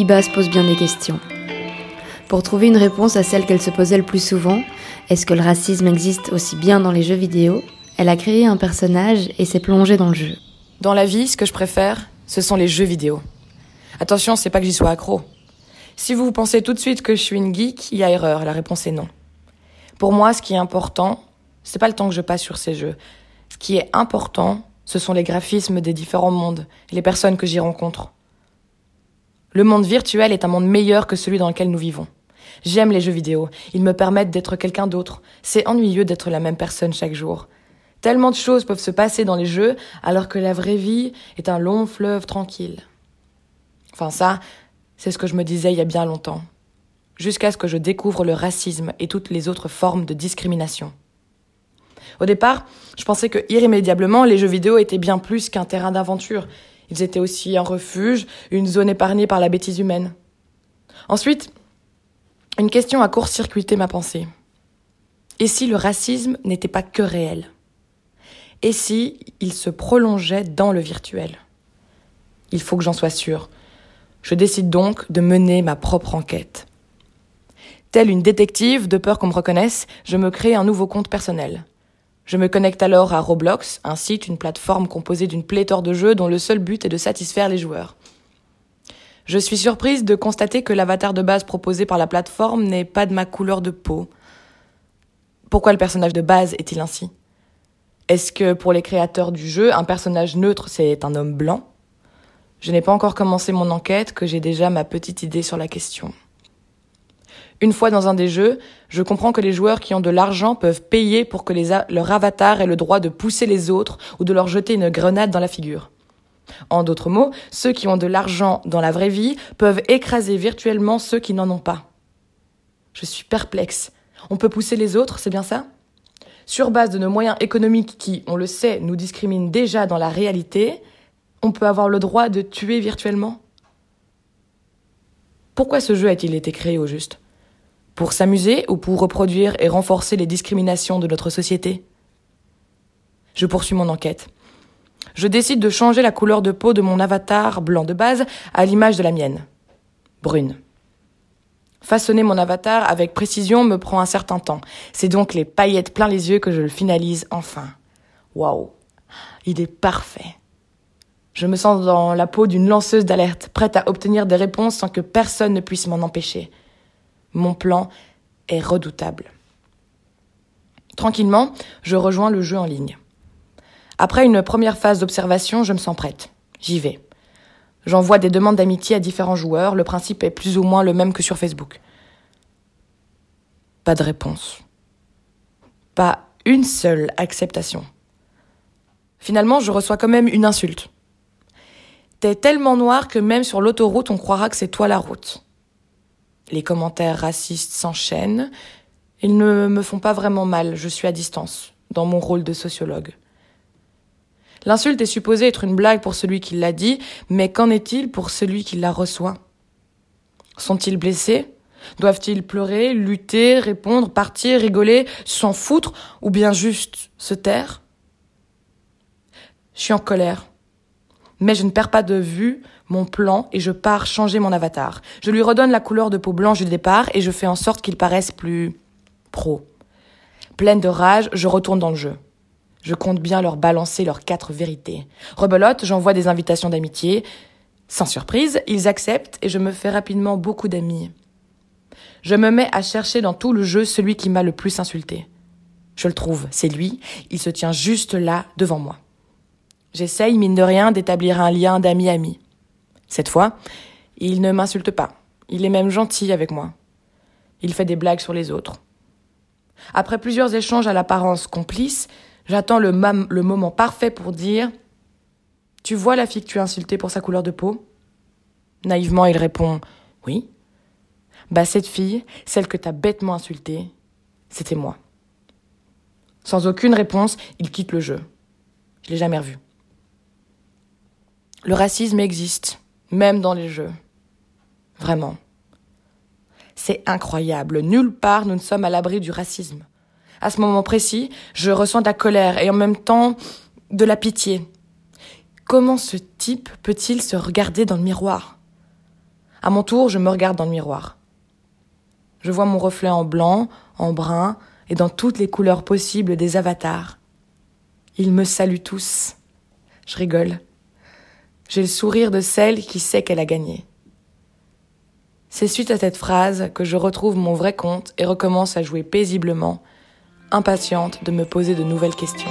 Iba se pose bien des questions. Pour trouver une réponse à celle qu'elle se posait le plus souvent, est-ce que le racisme existe aussi bien dans les jeux vidéo? Elle a créé un personnage et s'est plongée dans le jeu. Dans la vie, ce que je préfère, ce sont les jeux vidéo. Attention, c'est pas que j'y sois accro. Si vous pensez tout de suite que je suis une geek, il y a erreur, la réponse est non. Pour moi, ce qui est important, c'est pas le temps que je passe sur ces jeux. Ce qui est important, ce sont les graphismes des différents mondes, les personnes que j'y rencontre. Le monde virtuel est un monde meilleur que celui dans lequel nous vivons. J'aime les jeux vidéo, ils me permettent d'être quelqu'un d'autre. C'est ennuyeux d'être la même personne chaque jour. Tellement de choses peuvent se passer dans les jeux, alors que la vraie vie est un long fleuve tranquille. Enfin ça, c'est ce que je me disais il y a bien longtemps, jusqu'à ce que je découvre le racisme et toutes les autres formes de discrimination. Au départ, je pensais que irrémédiablement, les jeux vidéo étaient bien plus qu'un terrain d'aventure. Ils étaient aussi un refuge, une zone épargnée par la bêtise humaine. Ensuite, une question a court-circuité ma pensée. Et si le racisme n'était pas que réel? Et si il se prolongeait dans le virtuel? Il faut que j'en sois sûre. Je décide donc de mener ma propre enquête. Telle une détective, de peur qu'on me reconnaisse, je me crée un nouveau compte personnel. Je me connecte alors à Roblox, un site, une plateforme composée d'une pléthore de jeux dont le seul but est de satisfaire les joueurs. Je suis surprise de constater que l'avatar de base proposé par la plateforme n'est pas de ma couleur de peau. Pourquoi le personnage de base est-il ainsi? Est-ce que pour les créateurs du jeu, un personnage neutre c'est un homme blanc? Je n'ai pas encore commencé mon enquête que j'ai déjà ma petite idée sur la question. Une fois dans un des jeux, je comprends que les joueurs qui ont de l'argent peuvent payer pour que leur avatar ait le droit de pousser les autres ou de leur jeter une grenade dans la figure. En d'autres mots, ceux qui ont de l'argent dans la vraie vie peuvent écraser virtuellement ceux qui n'en ont pas. Je suis perplexe. On peut pousser les autres, c'est bien ça? Sur base de nos moyens économiques qui, on le sait, nous discriminent déjà dans la réalité, on peut avoir le droit de tuer virtuellement? Pourquoi ce jeu a-t-il été créé au juste? Pour s'amuser ou pour reproduire et renforcer les discriminations de notre société? Je poursuis mon enquête. Je décide de changer la couleur de peau de mon avatar blanc de base à l'image de la mienne. Brune. Façonner mon avatar avec précision me prend un certain temps. C'est donc les paillettes plein les yeux que je le finalise enfin. Waouh. Il est parfait. Je me sens dans la peau d'une lanceuse d'alerte, prête à obtenir des réponses sans que personne ne puisse m'en empêcher. Mon plan est redoutable. Tranquillement, je rejoins le jeu en ligne. Après une première phase d'observation, je me sens prête. J'y vais. J'envoie des demandes d'amitié à différents joueurs. Le principe est plus ou moins le même que sur Facebook. Pas de réponse. Pas une seule acceptation. Finalement, je reçois quand même une insulte. T'es tellement noir que même sur l'autoroute, on croira que c'est toi la route. Les commentaires racistes s'enchaînent. Ils ne me font pas vraiment mal, je suis à distance, dans mon rôle de sociologue. L'insulte est supposée être une blague pour celui qui l'a dit, mais qu'en est-il pour celui qui la reçoit? Sont-ils blessés? Doivent-ils pleurer, lutter, répondre, partir, rigoler, s'en foutre, ou bien juste se taire? Je suis en colère. Mais je ne perds pas de vue mon plan et je pars changer mon avatar. Je lui redonne la couleur de peau blanche du départ et je fais en sorte qu'il paraisse plus pro. Pleine de rage, je retourne dans le jeu. Je compte bien leur balancer leurs quatre vérités. Rebelote, j'envoie des invitations d'amitié. Sans surprise, ils acceptent et je me fais rapidement beaucoup d'amis. Je me mets à chercher dans tout le jeu celui qui m'a le plus insulté. Je le trouve, c'est lui, il se tient juste là devant moi. J'essaye, mine de rien, d'établir un lien d'ami-ami. Cette fois, il ne m'insulte pas. Il est même gentil avec moi. Il fait des blagues sur les autres. Après plusieurs échanges à l'apparence complice, j'attends le, moment parfait pour dire Tu vois la fille que tu as insultée pour sa couleur de peau? Naïvement, il répond Oui. Bah, cette fille, celle que t'as bêtement insultée, c'était moi. Sans aucune réponse, il quitte le jeu. Je l'ai jamais revu. Le racisme existe même dans les jeux. Vraiment. C'est incroyable. Nulle part nous ne sommes à l'abri du racisme. À ce moment précis, je ressens de la colère et en même temps de la pitié. Comment ce type peut-il se regarder dans le miroir? À mon tour, je me regarde dans le miroir. Je vois mon reflet en blanc, en brun et dans toutes les couleurs possibles des avatars. Ils me saluent tous. Je rigole. J'ai le sourire de celle qui sait qu'elle a gagné. C'est suite à cette phrase que je retrouve mon vrai compte et recommence à jouer paisiblement, impatiente de me poser de nouvelles questions.